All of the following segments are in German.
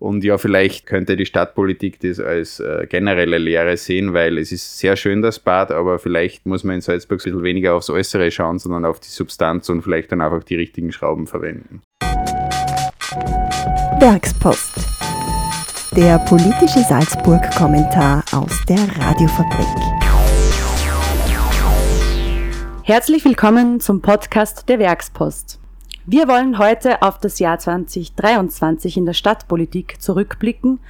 Und ja, vielleicht könnte die Stadtpolitik das als äh, generelle Lehre sehen, weil es ist sehr schön, das Bad, aber vielleicht muss man in Salzburg ein bisschen weniger aufs Äußere schauen, sondern auf die Substanz und vielleicht dann einfach die richtigen Schrauben verwenden. Werkspost. Der politische Salzburg-Kommentar aus der Radiofabrik. Herzlich willkommen zum Podcast der Werkspost. Wir wollen heute auf das Jahr 2023 in der Stadtpolitik zurückblicken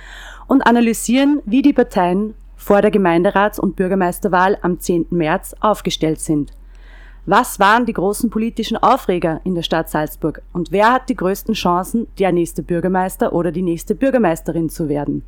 und analysieren, wie die Parteien vor der Gemeinderats- und Bürgermeisterwahl am 10. März aufgestellt sind. Was waren die großen politischen Aufreger in der Stadt Salzburg und wer hat die größten Chancen, der nächste Bürgermeister oder die nächste Bürgermeisterin zu werden?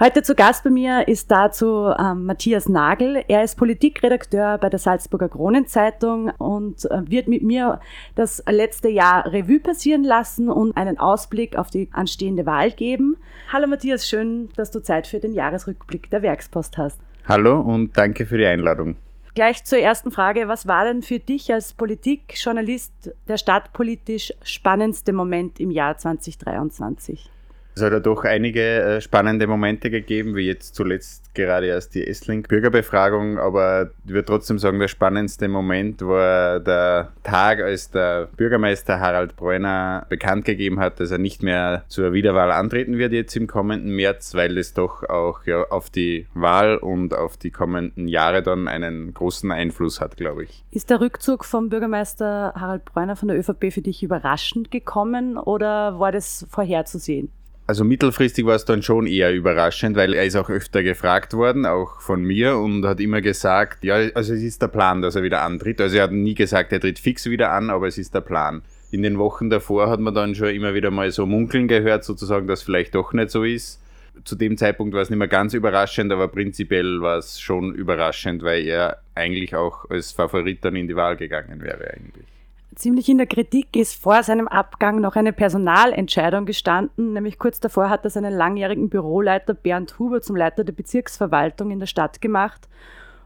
Heute zu Gast bei mir ist dazu ähm, Matthias Nagel. Er ist Politikredakteur bei der Salzburger Kronenzeitung und äh, wird mit mir das letzte Jahr Revue passieren lassen und einen Ausblick auf die anstehende Wahl geben. Hallo Matthias, schön, dass du Zeit für den Jahresrückblick der Werkspost hast. Hallo und danke für die Einladung. Gleich zur ersten Frage. Was war denn für dich als Politikjournalist der stadtpolitisch spannendste Moment im Jahr 2023? Es hat ja doch einige äh, spannende Momente gegeben, wie jetzt zuletzt gerade erst die S-Link-Bürgerbefragung, aber ich würde trotzdem sagen, der spannendste Moment war der Tag, als der Bürgermeister Harald Bräuner bekannt gegeben hat, dass er nicht mehr zur Wiederwahl antreten wird jetzt im kommenden März, weil es doch auch ja, auf die Wahl und auf die kommenden Jahre dann einen großen Einfluss hat, glaube ich. Ist der Rückzug vom Bürgermeister Harald Bräuner von der ÖVP für dich überraschend gekommen oder war das vorherzusehen? Also mittelfristig war es dann schon eher überraschend, weil er ist auch öfter gefragt worden, auch von mir, und hat immer gesagt, ja, also es ist der Plan, dass er wieder antritt. Also er hat nie gesagt, er tritt fix wieder an, aber es ist der Plan. In den Wochen davor hat man dann schon immer wieder mal so munkeln gehört, sozusagen, dass vielleicht doch nicht so ist. Zu dem Zeitpunkt war es nicht mehr ganz überraschend, aber prinzipiell war es schon überraschend, weil er eigentlich auch als Favorit dann in die Wahl gegangen wäre eigentlich ziemlich in der Kritik ist vor seinem Abgang noch eine Personalentscheidung gestanden, nämlich kurz davor hat er seinen langjährigen Büroleiter Bernd Huber zum Leiter der Bezirksverwaltung in der Stadt gemacht,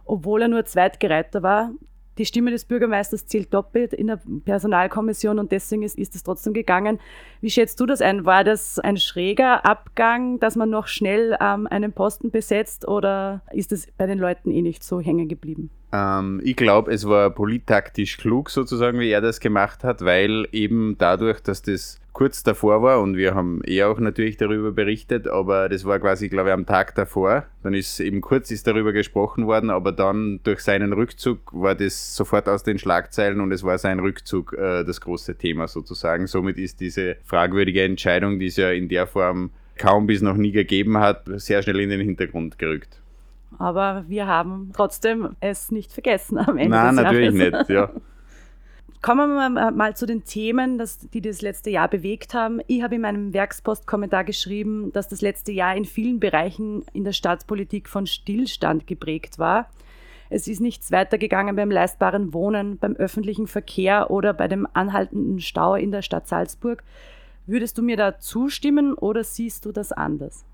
obwohl er nur Zweitgereiter war die Stimme des Bürgermeisters zählt doppelt in der Personalkommission und deswegen ist, ist es trotzdem gegangen. Wie schätzt du das ein? War das ein schräger Abgang, dass man noch schnell ähm, einen Posten besetzt oder ist es bei den Leuten eh nicht so hängen geblieben? Ähm, ich glaube, es war polittaktisch klug sozusagen, wie er das gemacht hat, weil eben dadurch, dass das kurz davor war und wir haben eh auch natürlich darüber berichtet, aber das war quasi, glaube ich, am Tag davor. Dann ist eben kurz ist darüber gesprochen worden, aber dann durch seinen Rückzug war das sofort aus den Schlagzeilen und es war sein Rückzug äh, das große Thema sozusagen. Somit ist diese fragwürdige Entscheidung, die es ja in der Form kaum bis noch nie gegeben hat, sehr schnell in den Hintergrund gerückt. Aber wir haben trotzdem es nicht vergessen am Ende. Nein, natürlich nicht, ja. Kommen wir mal zu den Themen, das, die das letzte Jahr bewegt haben. Ich habe in meinem Werkspost-Kommentar geschrieben, dass das letzte Jahr in vielen Bereichen in der Staatspolitik von Stillstand geprägt war. Es ist nichts weitergegangen beim leistbaren Wohnen, beim öffentlichen Verkehr oder bei dem anhaltenden Stau in der Stadt Salzburg. Würdest du mir da zustimmen oder siehst du das anders?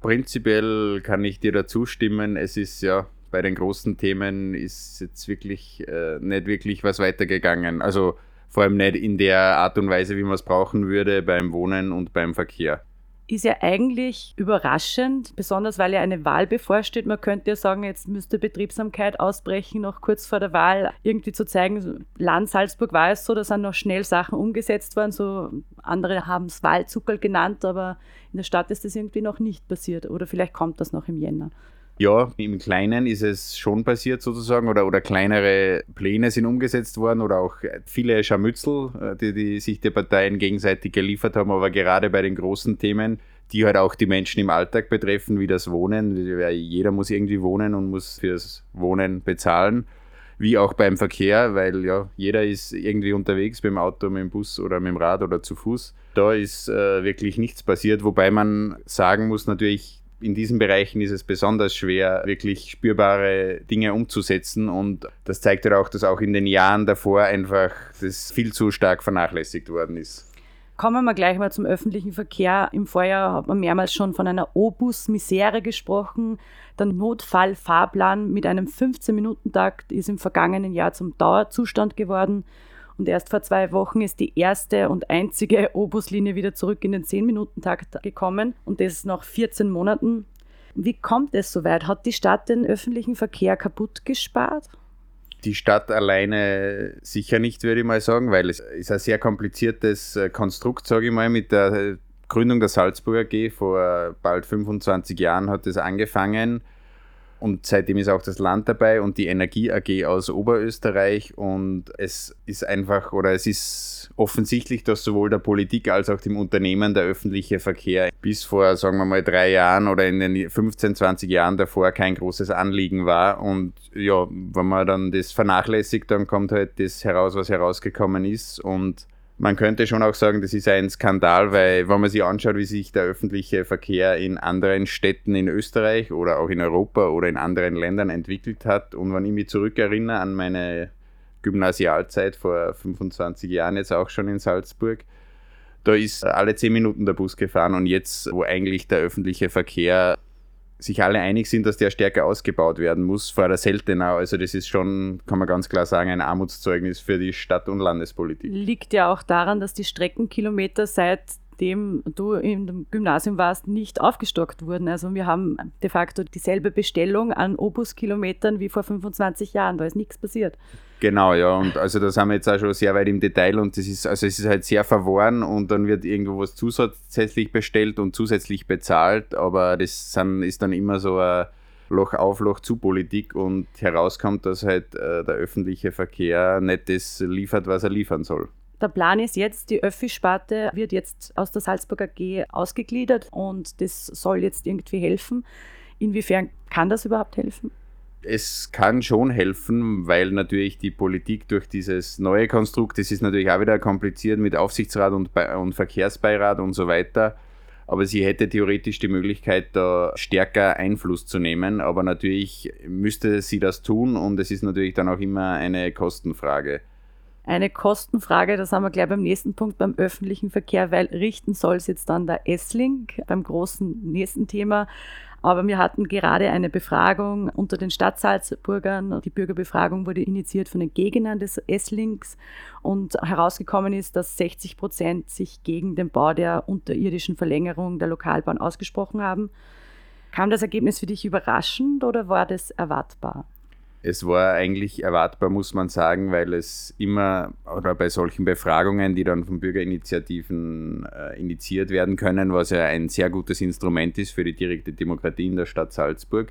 Prinzipiell kann ich dir da zustimmen. Es ist ja bei den großen Themen ist jetzt wirklich äh, nicht wirklich was weitergegangen. Also vor allem nicht in der Art und Weise, wie man es brauchen würde beim Wohnen und beim Verkehr. Ist ja eigentlich überraschend, besonders weil ja eine Wahl bevorsteht. Man könnte ja sagen, jetzt müsste Betriebsamkeit ausbrechen, noch kurz vor der Wahl, irgendwie zu zeigen, Land Salzburg war es so, da sind noch schnell Sachen umgesetzt worden. So andere haben es Wahlzuckerl genannt, aber in der Stadt ist das irgendwie noch nicht passiert. Oder vielleicht kommt das noch im Jänner. Ja, im Kleinen ist es schon passiert sozusagen oder, oder kleinere Pläne sind umgesetzt worden oder auch viele Scharmützel, äh, die, die sich die Parteien gegenseitig geliefert haben, aber gerade bei den großen Themen, die halt auch die Menschen im Alltag betreffen, wie das Wohnen, jeder muss irgendwie wohnen und muss fürs Wohnen bezahlen, wie auch beim Verkehr, weil ja jeder ist irgendwie unterwegs beim Auto, mit dem Bus oder mit dem Rad oder zu Fuß. Da ist äh, wirklich nichts passiert, wobei man sagen muss natürlich, in diesen Bereichen ist es besonders schwer, wirklich spürbare Dinge umzusetzen. Und das zeigt ja auch, dass auch in den Jahren davor einfach das viel zu stark vernachlässigt worden ist. Kommen wir gleich mal zum öffentlichen Verkehr. Im Vorjahr hat man mehrmals schon von einer Obus-Misere gesprochen. Der Notfallfahrplan mit einem 15-Minuten-Takt ist im vergangenen Jahr zum Dauerzustand geworden. Und erst vor zwei Wochen ist die erste und einzige Obuslinie wieder zurück in den 10-Minuten-Takt gekommen und das nach 14 Monaten. Wie kommt es so weit? Hat die Stadt den öffentlichen Verkehr kaputt gespart? Die Stadt alleine sicher nicht, würde ich mal sagen, weil es ist ein sehr kompliziertes äh, Konstrukt, sage ich mal, mit der Gründung der Salzburger AG vor bald 25 Jahren hat es angefangen und seitdem ist auch das Land dabei und die Energie AG aus Oberösterreich. Und es ist einfach oder es ist offensichtlich, dass sowohl der Politik als auch dem Unternehmen der öffentliche Verkehr bis vor, sagen wir mal, drei Jahren oder in den 15, 20 Jahren davor kein großes Anliegen war. Und ja, wenn man dann das vernachlässigt, dann kommt halt das heraus, was herausgekommen ist. Und man könnte schon auch sagen, das ist ein Skandal, weil wenn man sich anschaut, wie sich der öffentliche Verkehr in anderen Städten in Österreich oder auch in Europa oder in anderen Ländern entwickelt hat. Und wenn ich mich zurückerinnere an meine Gymnasialzeit vor 25 Jahren jetzt auch schon in Salzburg, da ist alle 10 Minuten der Bus gefahren und jetzt, wo eigentlich der öffentliche Verkehr sich alle einig sind, dass der stärker ausgebaut werden muss, vor der Seltenau. Also das ist schon, kann man ganz klar sagen, ein Armutszeugnis für die Stadt- und Landespolitik. Liegt ja auch daran, dass die Streckenkilometer seit nachdem du im Gymnasium warst, nicht aufgestockt wurden. Also wir haben de facto dieselbe Bestellung an Obuskilometern wie vor 25 Jahren. Da ist nichts passiert. Genau, ja. Und also da sind wir jetzt auch schon sehr weit im Detail und das ist, also es ist halt sehr verworren und dann wird irgendwo was zusätzlich bestellt und zusätzlich bezahlt, aber das sind, ist dann immer so ein Loch auf, Loch zu Politik und herauskommt, dass halt äh, der öffentliche Verkehr nicht das liefert, was er liefern soll. Der Plan ist jetzt, die Öffi-Sparte wird jetzt aus der Salzburger AG ausgegliedert und das soll jetzt irgendwie helfen. Inwiefern kann das überhaupt helfen? Es kann schon helfen, weil natürlich die Politik durch dieses neue Konstrukt, das ist natürlich auch wieder kompliziert mit Aufsichtsrat und, und Verkehrsbeirat und so weiter, aber sie hätte theoretisch die Möglichkeit, da stärker Einfluss zu nehmen, aber natürlich müsste sie das tun und es ist natürlich dann auch immer eine Kostenfrage eine Kostenfrage, das haben wir gleich beim nächsten Punkt beim öffentlichen Verkehr, weil richten soll es jetzt dann der S-Link beim großen nächsten Thema. Aber wir hatten gerade eine Befragung unter den Stadtsalzburgern. Die Bürgerbefragung wurde initiiert von den Gegnern des S-Links und herausgekommen ist, dass 60 Prozent sich gegen den Bau der unterirdischen Verlängerung der Lokalbahn ausgesprochen haben. Kam das Ergebnis für dich überraschend oder war das erwartbar? Es war eigentlich erwartbar, muss man sagen, weil es immer, oder bei solchen Befragungen, die dann von Bürgerinitiativen äh, initiiert werden können, was ja ein sehr gutes Instrument ist für die direkte Demokratie in der Stadt Salzburg,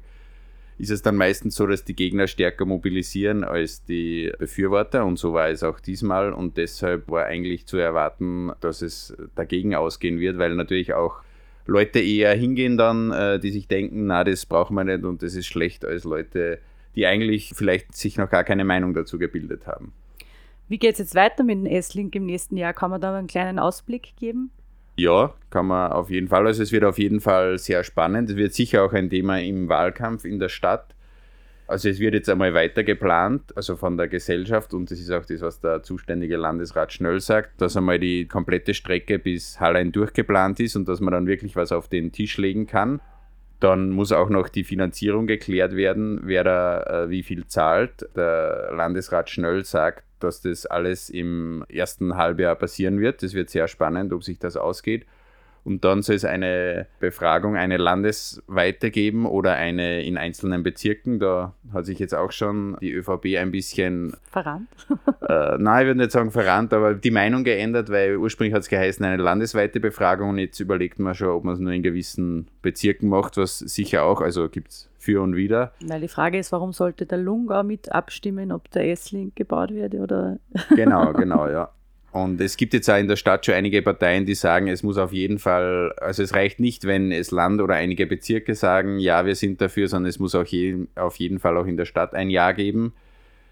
ist es dann meistens so, dass die Gegner stärker mobilisieren als die Befürworter. Und so war es auch diesmal. Und deshalb war eigentlich zu erwarten, dass es dagegen ausgehen wird, weil natürlich auch Leute eher hingehen dann, äh, die sich denken, na, das brauchen wir nicht und das ist schlecht, als Leute, die eigentlich vielleicht sich noch gar keine Meinung dazu gebildet haben. Wie geht es jetzt weiter mit dem S-Link im nächsten Jahr? Kann man da einen kleinen Ausblick geben? Ja, kann man auf jeden Fall. Also es wird auf jeden Fall sehr spannend. Es wird sicher auch ein Thema im Wahlkampf in der Stadt. Also es wird jetzt einmal weiter geplant, also von der Gesellschaft und das ist auch das, was der zuständige Landesrat Schnöll sagt, dass einmal die komplette Strecke bis Hallein durchgeplant ist und dass man dann wirklich was auf den Tisch legen kann. Dann muss auch noch die Finanzierung geklärt werden, wer da äh, wie viel zahlt. Der Landesrat Schnöll sagt, dass das alles im ersten Halbjahr passieren wird. Das wird sehr spannend, ob sich das ausgeht. Und dann soll es eine Befragung, eine landesweite geben oder eine in einzelnen Bezirken. Da hat sich jetzt auch schon die ÖVP ein bisschen verrannt. äh, nein, ich würde nicht sagen verrannt, aber die Meinung geändert, weil ursprünglich hat es geheißen, eine landesweite Befragung und jetzt überlegt man schon, ob man es nur in gewissen Bezirken macht, was sicher auch, also gibt es für und wieder. Weil die Frage ist, warum sollte der Lungau mit abstimmen, ob der S-Link gebaut wird oder. genau, genau, ja. Und es gibt jetzt auch in der Stadt schon einige Parteien, die sagen, es muss auf jeden Fall, also es reicht nicht, wenn es Land oder einige Bezirke sagen, ja, wir sind dafür, sondern es muss auch je, auf jeden Fall auch in der Stadt ein Ja geben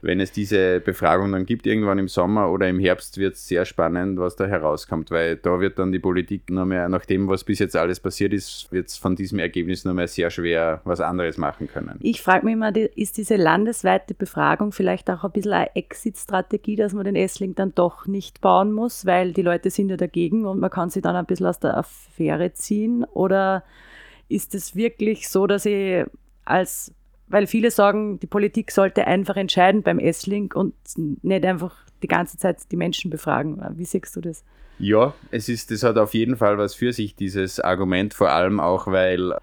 wenn es diese Befragung dann gibt, irgendwann im Sommer oder im Herbst, wird es sehr spannend, was da herauskommt, weil da wird dann die Politik nur mehr, nach dem, was bis jetzt alles passiert ist, wird es von diesem Ergebnis nur mehr sehr schwer was anderes machen können. Ich frage mich immer, ist diese landesweite Befragung vielleicht auch ein bisschen eine Exit-Strategie, dass man den Essling dann doch nicht bauen muss, weil die Leute sind ja dagegen und man kann sie dann ein bisschen aus der Affäre ziehen? Oder ist es wirklich so, dass ich als weil viele sagen, die Politik sollte einfach entscheiden beim S-Link und nicht einfach die ganze Zeit die Menschen befragen. Wie siehst du das? Ja, es ist, das hat auf jeden Fall was für sich, dieses Argument, vor allem auch, weil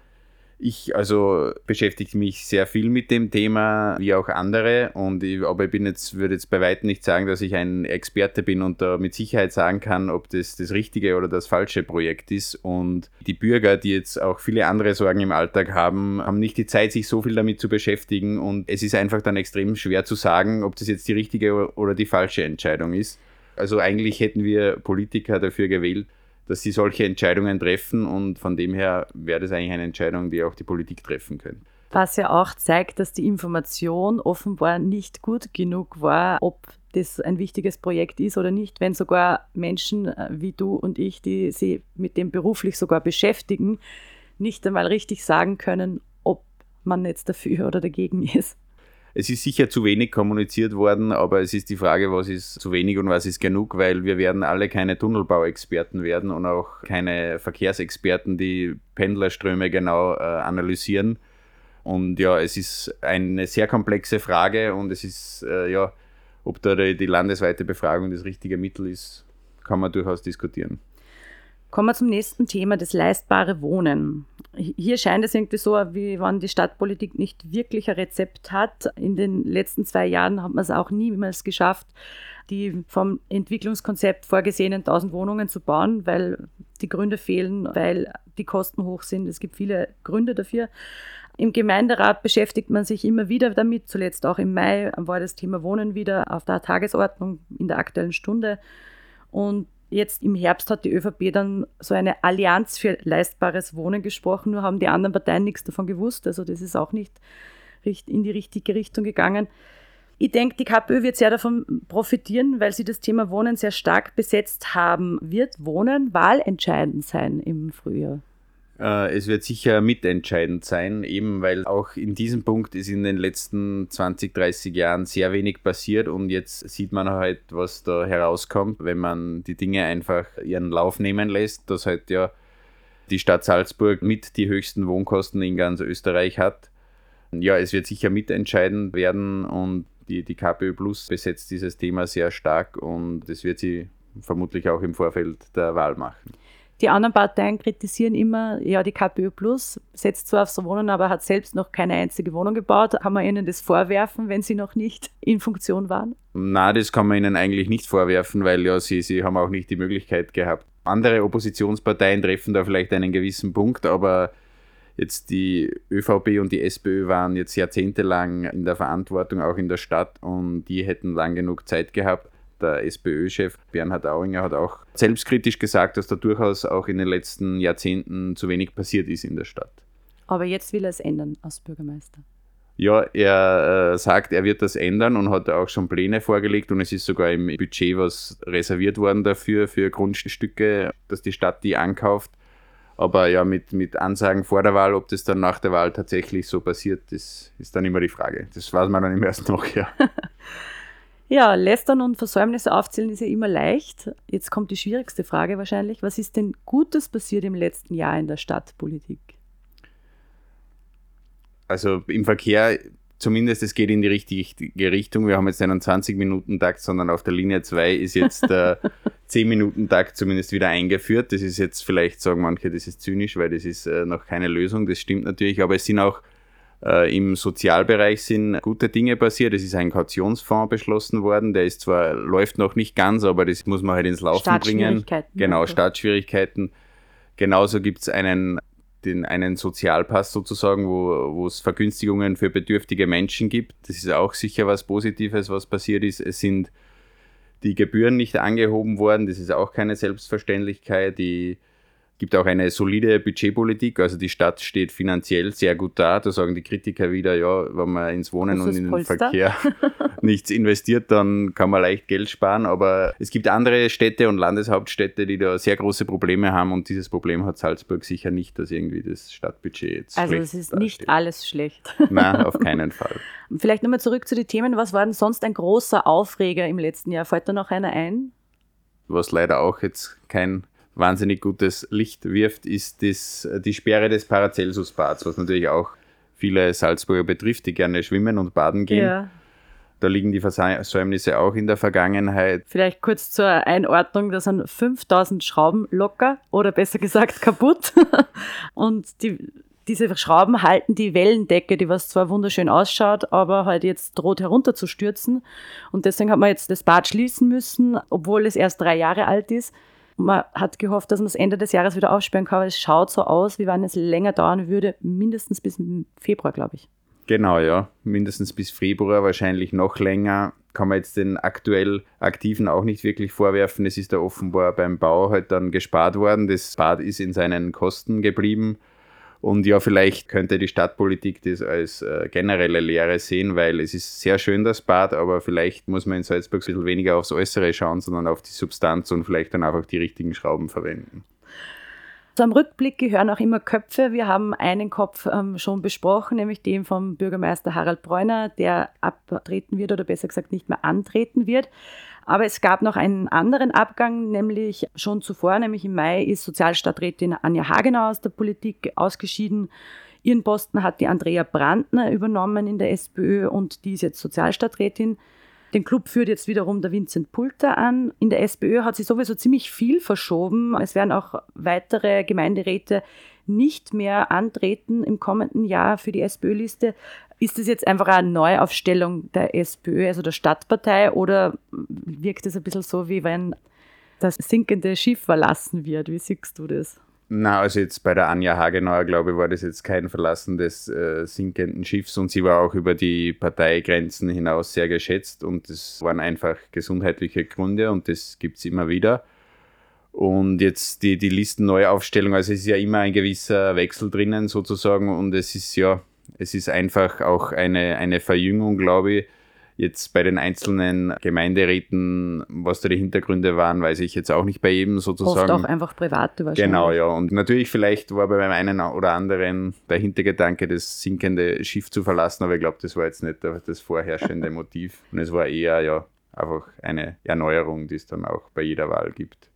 ich also beschäftige mich sehr viel mit dem Thema, wie auch andere. Und ich, aber ich bin jetzt, würde jetzt bei weitem nicht sagen, dass ich ein Experte bin und da mit Sicherheit sagen kann, ob das das richtige oder das falsche Projekt ist. Und die Bürger, die jetzt auch viele andere Sorgen im Alltag haben, haben nicht die Zeit, sich so viel damit zu beschäftigen. Und es ist einfach dann extrem schwer zu sagen, ob das jetzt die richtige oder die falsche Entscheidung ist. Also eigentlich hätten wir Politiker dafür gewählt, dass sie solche Entscheidungen treffen und von dem her wäre das eigentlich eine Entscheidung, die auch die Politik treffen könnte. Was ja auch zeigt, dass die Information offenbar nicht gut genug war, ob das ein wichtiges Projekt ist oder nicht, wenn sogar Menschen äh, wie du und ich, die sich mit dem beruflich sogar beschäftigen, nicht einmal richtig sagen können, ob man jetzt dafür oder dagegen ist. Es ist sicher zu wenig kommuniziert worden, aber es ist die Frage, was ist zu wenig und was ist genug, weil wir werden alle keine Tunnelbauexperten werden und auch keine Verkehrsexperten, die Pendlerströme genau äh, analysieren. Und ja, es ist eine sehr komplexe Frage und es ist, äh, ja, ob da die, landesweite Befragung das richtige Mittel ist, kann man durchaus diskutieren. Kommen wir zum nächsten Thema, das leistbare Wohnen. Hier scheint es irgendwie so, wie wenn die Stadtpolitik nicht wirklich ein Rezept hat. In den letzten zwei Jahren hat man es auch niemals geschafft, die vom Entwicklungskonzept vorgesehenen 1000 Wohnungen zu bauen, weil die Gründe fehlen, weil die Kosten hoch sind. Es gibt viele Gründe dafür. Im Gemeinderat beschäftigt man sich immer wieder damit. Zuletzt auch im Mai war das Thema Wohnen wieder auf der Tagesordnung in der aktuellen Stunde. Und Jetzt im Herbst hat die ÖVP dann so eine Allianz für leistbares Wohnen gesprochen, nur haben die anderen Parteien nichts davon gewusst. Also das ist auch nicht in die richtige Richtung gegangen. Ich denke, die KPÖ wird sehr davon profitieren, weil sie das Thema Wohnen sehr stark besetzt haben. Wird Wohnen wahlentscheidend sein im Frühjahr? Äh, es wird sicher mitentscheidend sein, eben weil auch in diesem Punkt ist in den letzten 20, 30 Jahren sehr wenig passiert und jetzt sieht man halt, was da herauskommt, wenn man die Dinge einfach ihren Lauf nehmen lässt, dass halt ja die Stadt Salzburg mit die höchsten Wohnkosten in ganz Österreich hat. Ja, es wird sicher mitentscheidend werden und die, die KPÖ Plus besetzt dieses Thema sehr stark und das wird sie vermutlich auch im Vorfeld der Wahl machen. Die anderen Parteien kritisieren immer, ja, die KPÖ Plus setzt zwar aufs Wohnen, aber hat selbst noch keine einzige Wohnung gebaut. Kann man ihnen das vorwerfen, wenn sie noch nicht in Funktion waren? Na, das kann man ihnen eigentlich nicht vorwerfen, weil ja, sie, sie haben auch nicht die Möglichkeit gehabt. Andere Oppositionsparteien treffen da vielleicht einen gewissen Punkt, aber jetzt die ÖVP und die SPÖ waren jetzt jahrzehntelang in der Verantwortung, auch in der Stadt, und die hätten lang genug Zeit gehabt, der SPÖ-Chef Bernhard Auinger hat auch selbstkritisch gesagt, dass da durchaus auch in den letzten Jahrzehnten zu wenig passiert ist in der Stadt. Aber jetzt will er es ändern als Bürgermeister. Ja, er äh, sagt, er wird das ändern und hat auch schon Pläne vorgelegt und es ist sogar im Budget was reserviert worden dafür, für Grundstücke, dass die Stadt die ankauft. Aber ja, mit, mit Ansagen vor der Wahl, ob das dann nach der Wahl tatsächlich so passiert, das ist dann immer die Frage. Das weiß man dann im ersten noch, ja. Ja, Lästern und Versäumnisse aufzählen ist ja immer leicht. Jetzt kommt die schwierigste Frage wahrscheinlich. Was ist denn Gutes passiert im letzten Jahr in der Stadtpolitik? Also im Verkehr zumindest, es geht in die richtige Richtung. Wir haben jetzt einen 20-Minuten-Takt, sondern auf der Linie 2 ist jetzt der 10-Minuten-Takt zumindest wieder eingeführt. Das ist jetzt vielleicht, sagen manche, das ist zynisch, weil das ist äh, noch keine Lösung. Das stimmt natürlich, aber es sind auch äh, Im Sozialbereich sind gute Dinge passiert. Es ist ein Kautionsfonds beschlossen worden. Der ist zwar, läuft noch nicht ganz, aber das muss man halt ins Laufen bringen. Genau, okay. Startschwierigkeiten. Genauso gibt es einen, den, einen Sozialpass sozusagen, wo, wo es Vergünstigungen für bedürftige Menschen gibt. Das ist auch sicher was Positives, was passiert ist. Es sind die Gebühren nicht angehoben worden. Das ist auch keine Selbstverständlichkeit. Die gibt auch eine solide Budgetpolitik. Also die Stadt steht finanziell sehr gut da. Da sagen die Kritiker wieder, ja, wenn man ins Wohnen und in den Verkehr nichts investiert, dann kann man leicht Geld sparen. Aber es gibt andere Städte und Landeshauptstädte, die da sehr große Probleme haben und dieses Problem hat Salzburg sicher nicht, dass irgendwie das Stadtbudget jetzt Also es ist nicht alles schlecht. Nein, auf keinen Fall. Vielleicht nochmal zurück zu den Themen. Was war denn sonst ein großer Aufreger im letzten Jahr? Fällt da noch einer ein? Was leider auch jetzt kein wahnsinnig gutes Licht wirft, ist das, die Sperre des Paracelsus-Bads, was natürlich auch viele Salzburger betrifft, die gerne schwimmen und baden gehen. Ja. Da liegen die Versäumnisse auch in der Vergangenheit. Vielleicht kurz zur Einordnung, da sind 5000 Schrauben locker oder besser gesagt kaputt. und die, diese Schrauben halten die Wellendecke, die was zwar wunderschön ausschaut, aber halt jetzt droht herunterzustürzen. Und deswegen hat man jetzt das Bad schließen müssen, obwohl es erst drei Jahre alt ist. Man hat gehofft, dass man es Ende des Jahres wieder aufsperren kann, aber es schaut so aus, wie wenn es länger dauern würde, mindestens bis Februar, glaube ich. Genau, ja. Mindestens bis Februar, wahrscheinlich noch länger. Kann man jetzt den aktuell Aktiven auch nicht wirklich vorwerfen. Es ist da offenbar beim Bau halt dann gespart worden. Das Bad ist in seinen Kosten geblieben. Und ja, vielleicht könnte die Stadtpolitik das als äh, generelle Lehre sehen, weil es ist sehr schön, das Bad, aber vielleicht muss man in Salzburg ein bisschen weniger aufs Äußere schauen, sondern auf die Substanz und vielleicht dann einfach die richtigen Schrauben verwenden. Zum Rückblick gehören auch immer Köpfe. Wir haben einen Kopf ähm, schon besprochen, nämlich den vom Bürgermeister Harald Bräuner, der abtreten wird oder besser gesagt nicht mehr antreten wird. Aber es gab noch einen anderen Abgang, nämlich schon zuvor, nämlich im Mai ist Sozialstadträtin Anja Hagenau aus der Politik ausgeschieden. Ihren Posten hat die Andrea Brandner übernommen in der SPÖ und die ist jetzt Sozialstadträtin. Den Club führt jetzt wiederum der Vincent Pulter an. In der SPÖ hat sich sowieso ziemlich viel verschoben. Es werden auch weitere Gemeinderäte nicht mehr antreten im kommenden Jahr für die SPÖ-Liste. Ist das jetzt einfach eine Neuaufstellung der SPÖ, also der Stadtpartei, oder wirkt es ein bisschen so, wie wenn das sinkende Schiff verlassen wird? Wie siehst du das? Na, also jetzt bei der Anja Hagenauer, glaube ich, war das jetzt kein Verlassen des äh, sinkenden Schiffs und sie war auch über die Parteigrenzen hinaus sehr geschätzt und es waren einfach gesundheitliche Gründe und das gibt es immer wieder. Und jetzt die, die Listenneuaufstellung, also es ist ja immer ein gewisser Wechsel drinnen sozusagen und es ist ja, es ist einfach auch eine, eine Verjüngung, glaube ich Jetzt bei den einzelnen Gemeinderäten, was da die Hintergründe waren, weiß ich jetzt auch nicht bei jedem sozusagen. Oft auch einfach private wahrscheinlich. Genau, ja. Und natürlich vielleicht war bei einem oder anderen der Hintergedanke, das sinkende Schiff zu verlassen, aber ich glaube, das war jetzt nicht das vorherrschende Motiv. Und es war eher ja einfach eine Erneuerung, die es dann auch bei jeder Wahl gibt.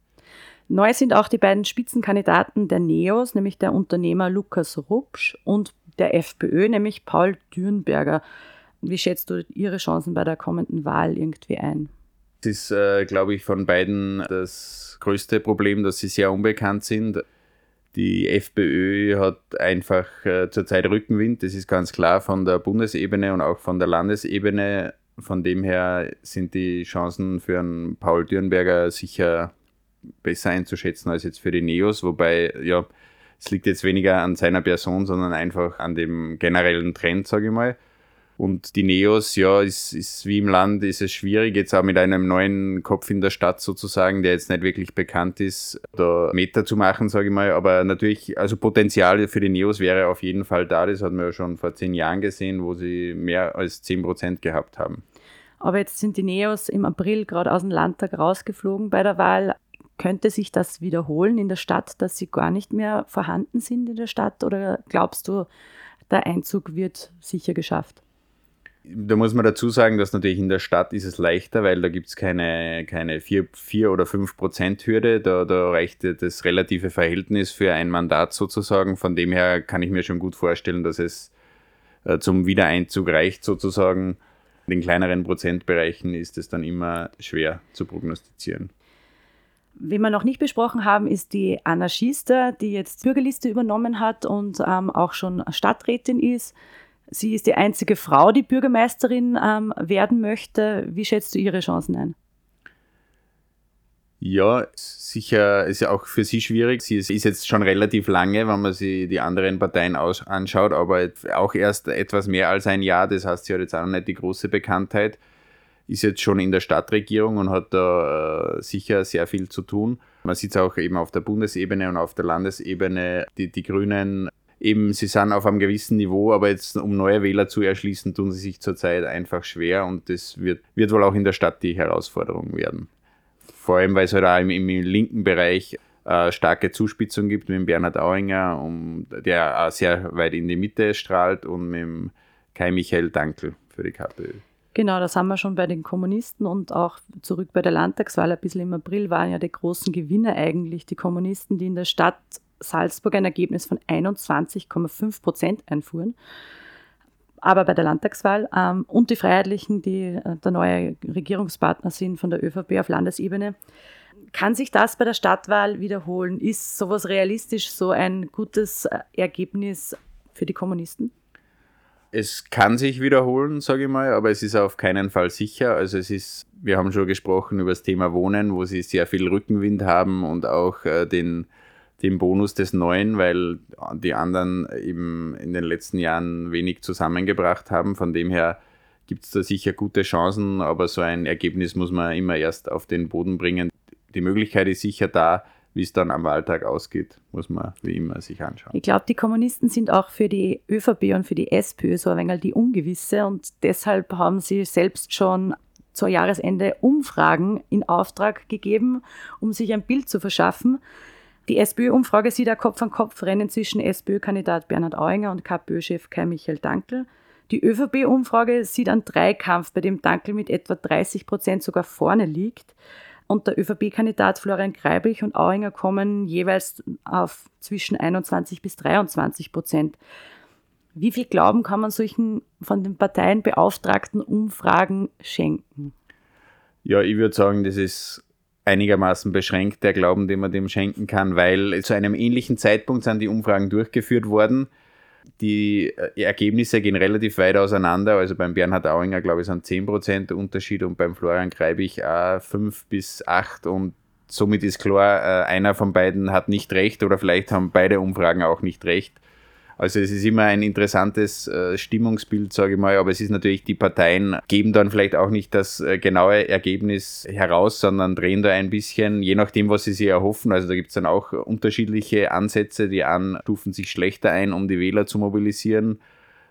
Neu sind auch die beiden Spitzenkandidaten der NEOS, nämlich der Unternehmer Lukas Rupsch und der FPÖ, nämlich Paul Dürnberger. Wie schätzt du ihre Chancen bei der kommenden Wahl irgendwie ein? Es ist, äh, glaube ich, von beiden das größte Problem, dass sie sehr unbekannt sind. Die FPÖ hat einfach äh, zurzeit Rückenwind, das ist ganz klar von der Bundesebene und auch von der Landesebene. Von dem her sind die Chancen für einen Paul Dürnberger sicher besser einzuschätzen als jetzt für die Neos, wobei ja, es liegt jetzt weniger an seiner Person, sondern einfach an dem generellen Trend, sage ich mal. Und die Neos, ja, ist, ist wie im Land, ist es schwierig, jetzt auch mit einem neuen Kopf in der Stadt sozusagen, der jetzt nicht wirklich bekannt ist, da Meter zu machen, sage ich mal. Aber natürlich, also Potenzial für die Neos wäre auf jeden Fall da. Das hat man ja schon vor zehn Jahren gesehen, wo sie mehr als zehn Prozent gehabt haben. Aber jetzt sind die Neos im April gerade aus dem Landtag rausgeflogen bei der Wahl. Könnte sich das wiederholen in der Stadt, dass sie gar nicht mehr vorhanden sind in der Stadt? Oder glaubst du, der Einzug wird sicher geschafft? Da muss man dazu sagen, dass natürlich in der Stadt ist es leichter, weil da gibt es keine, keine 4, 4 oder 5 Prozent Hürde. Da, da reicht das relative Verhältnis für ein Mandat sozusagen. Von dem her kann ich mir schon gut vorstellen, dass es äh, zum Wiedereinzug reicht sozusagen. In den kleineren Prozentbereichen ist es dann immer schwer zu prognostizieren. Wen wir noch nicht besprochen haben, ist die Anna Schiester, die jetzt Bürgerliste übernommen hat und ähm, auch schon Stadträtin ist. Sie ist die einzige Frau, die Bürgermeisterin ähm, werden möchte. Wie schätzt du ihre Chancen ein? Ja, sicher ist ja auch für sie schwierig. Sie ist, jetzt schon relativ lange, wenn man sich die anderen Parteien aus, anschaut, aber auch erst etwas mehr als ein Jahr. Das heißt, sie hat jetzt auch noch nicht die große Bekanntheit. Ist jetzt schon in der Stadtregierung und hat da äh, sicher sehr viel zu tun. Man sieht es auch eben auf der Bundesebene und auf der Landesebene. Die, die Grünen eben, sie sind auf einem gewissen Niveau, aber jetzt um neue Wähler zu erschließen, tun sie sich zurzeit einfach schwer und das wird, wird wohl auch in der Stadt die Herausforderung werden. Vor allem, weil es halt auch im, im linken Bereich äh, starke Zuspitzung gibt mit dem Bernhard Auinger, um, der auch sehr weit in die Mitte strahlt und mit dem Kai Michael Dankel für die KPÖ. Genau, das haben wir schon bei den Kommunisten und auch zurück bei der Landtagswahl ein bisschen im April waren ja die großen Gewinner eigentlich die Kommunisten, die in der Stadt Salzburg ein Ergebnis von 21,5 Prozent einfuhren. aber bei der Landtagswahl ähm, und die Freiheitlichen, die äh, der neue Regierungspartner sind von der ÖVP auf Landesebene. Kann sich das bei der Stadtwahl wiederholen? Ist sowas realistisch, so ein gutes äh, Ergebnis für die Kommunisten? Es kann sich wiederholen, sage ich mal, aber es ist auf keinen Fall sicher. Also es ist, wir haben schon gesprochen über das Thema Wohnen, wo sie sehr viel Rückenwind haben und auch äh, den, den Bonus des Neuen, weil die anderen eben in den letzten Jahren wenig zusammengebracht haben. Von dem her gibt es da sicher gute Chancen, aber so ein Ergebnis muss man immer erst auf den Boden bringen. Die Möglichkeit ist sicher da, wie es dann am Wahltag ausgeht, muss man wie immer sich anschauen. Ich glaube, die Kommunisten sind auch für die ÖVP und für die SPÖ so ein wenig die Ungewisse und deshalb haben sie selbst schon zur Jahresende Umfragen in Auftrag gegeben, um sich ein Bild zu verschaffen. Die SPÖ-Umfrage sieht ein Kopf-an-Kopf-Rennen zwischen SPÖ-Kandidat Bernhard Auinger und KPÖ-Chef Kai Michael Dankl. Die ÖVP-Umfrage sieht einen Dreikampf, bei dem Dankl mit etwa 30 Prozent sogar vorne liegt und der ÖVP-Kandidat Florian Greiblich und Auinger kommen jeweils auf zwischen 21 bis 23 Prozent. Wie viel Glauben kann man solchen von den Parteien beauftragten Umfragen schenken? Ja, ich würde sagen, das ist einigermaßen beschränkt, der Glauben, den man dem schenken kann, weil zu einem ähnlichen Zeitpunkt sind die Umfragen durchgeführt worden. Die äh, Ergebnisse gehen relativ weit auseinander. Also beim Bernhard Auinger, glaube ich, sind 10% Unterschied und beim Florian Greibich auch 5 bis 8 und somit ist klar, äh, einer von beiden hat nicht recht oder vielleicht haben beide Umfragen auch nicht recht. Also es ist immer ein interessantes äh, Stimmungsbild, sage ich mal, aber es ist natürlich, die Parteien geben dann vielleicht auch nicht das äh, genaue Ergebnis heraus, sondern drehen da ein bisschen, je nachdem, was sie sich erhoffen. Also da gibt es dann auch unterschiedliche Ansätze. Die einen stufen sich schlechter ein, um die Wähler zu mobilisieren.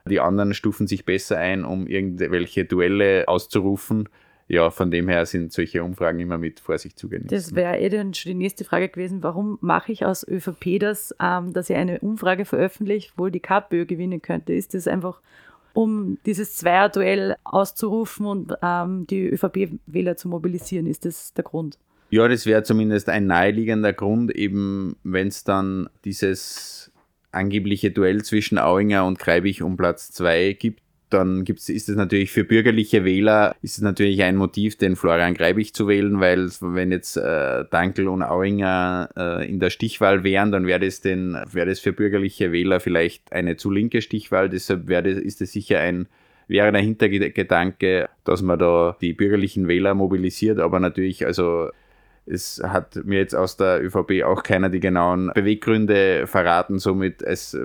Die anderen stufen sich besser ein, um irgendwelche Duelle auszurufen ja, von dem her sind solche Umfragen immer mit Vorsicht zu genießen. Das wäre eh dann schon die nächste Frage gewesen. Warum mache ich aus ÖVP das, ähm, dass ihr eine Umfrage veröffentlicht, wo die KPÖ gewinnen könnte? Ist das einfach, um dieses Zweierduell auszurufen und ähm, die ÖVP-Wähler zu mobilisieren? Ist das der Grund? Ja, das wäre zumindest ein naheliegender Grund, eben wenn es dann dieses angebliche Duell zwischen Auinger und Kreibich um Platz 2 gibt, dann gibt's, ist es natürlich für bürgerliche Wähler ist es natürlich ein Motiv, den Florian Greibich zu wählen, weil wenn jetzt äh, Dankel und Auinger äh, in der Stichwahl wären, dann wäre das, wäre das für bürgerliche Wähler vielleicht eine zu linke Stichwahl. Deshalb das, ist es sicher ein wäre der Hintergedanke, dass man da die bürgerlichen Wähler mobilisiert, aber natürlich, also es hat mir jetzt aus der ÖVP auch keiner die genauen Beweggründe verraten, somit es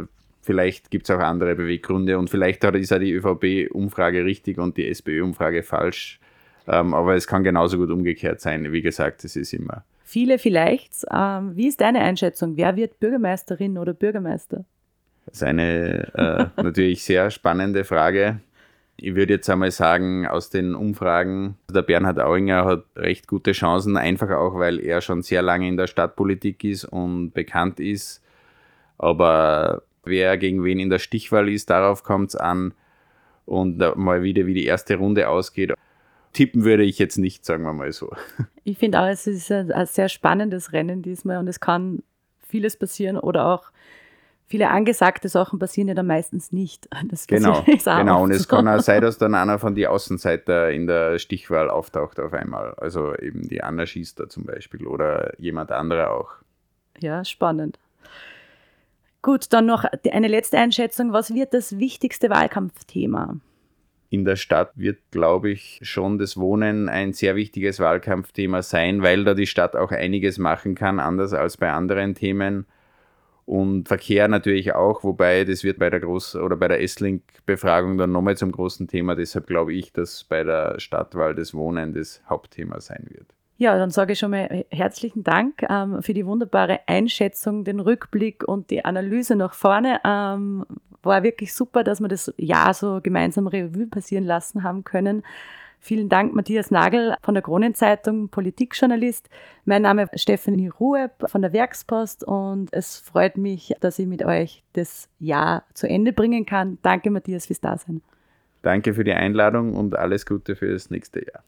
vielleicht gibt es auch andere Beweggründe und vielleicht ist auch die ÖVP-Umfrage richtig und die SPÖ-Umfrage falsch. Ähm, aber es kann genauso gut umgekehrt sein. Wie gesagt, es ist immer. Viele vielleicht. Ähm, wie ist deine Einschätzung? Wer wird Bürgermeisterin oder Bürgermeister? Das ist eine äh, natürlich sehr spannende Frage. Ich würde jetzt einmal sagen, aus den Umfragen, der Bernhard Auinger hat recht gute Chancen, einfach auch, weil er schon sehr lange in der Stadtpolitik ist und bekannt ist. Aber wer gegen wen in der Stichwahl ist, darauf kommt es an. Und mal wieder, wie die erste Runde ausgeht. Tippen würde ich jetzt nicht, sagen wir mal so. Ich finde auch, es ist ein, ein sehr spannendes Rennen diesmal und es kann vieles passieren oder auch viele angesagte Sachen passieren ja dann meistens nicht. Das genau, genau. Und es kann auch sein, dass dann einer von den Außenseiter in der Stichwahl auftaucht auf einmal. Also eben die Anna Schiester zum Beispiel oder jemand anderer auch. Ja, spannend. Gut, dann noch eine letzte Einschätzung. Was wird das wichtigste Wahlkampfthema? In der Stadt wird, glaube ich, schon das Wohnen ein sehr wichtiges Wahlkampfthema sein, weil da die Stadt auch einiges machen kann, anders als bei anderen Themen. Und Verkehr natürlich auch, wobei das wird bei der Groß- oder bei der S-Link-Befragung dann nochmal zum großen Thema. Deshalb glaube ich, dass bei der Stadtwahl das Wohnen das Hauptthema sein wird. Ja, dann sage ich schon mal herzlichen Dank ähm, für die wunderbare Einschätzung, den Rückblick und die Analyse nach vorne. Ähm, war wirklich super, dass wir das Jahr so gemeinsam Revue passieren lassen haben können. Vielen Dank, Matthias Nagel von der Kronenzeitung, Politikjournalist. Mein Name ist Stephanie Ruhe von der Werkspost und es freut mich, dass ich mit euch das Jahr zu Ende bringen kann. Danke, Matthias, fürs Dasein. Danke für die Einladung und alles Gute für das nächste Jahr.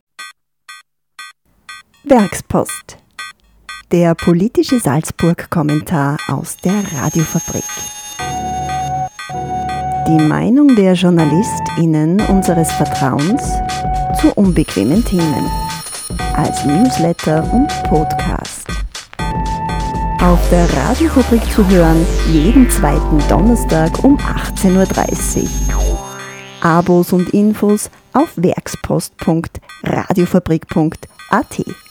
Werkspost. Der politische Salzburg-Kommentar aus der Radiofabrik. Die Meinung der JournalistInnen unseres Vertrauens zu unbequemen Themen. Als Newsletter und Podcast. Auf der Radiofabrik zu hören, jeden zweiten Donnerstag um 18.30 Uhr. Abos und Infos auf werkspost.radiofabrik.at.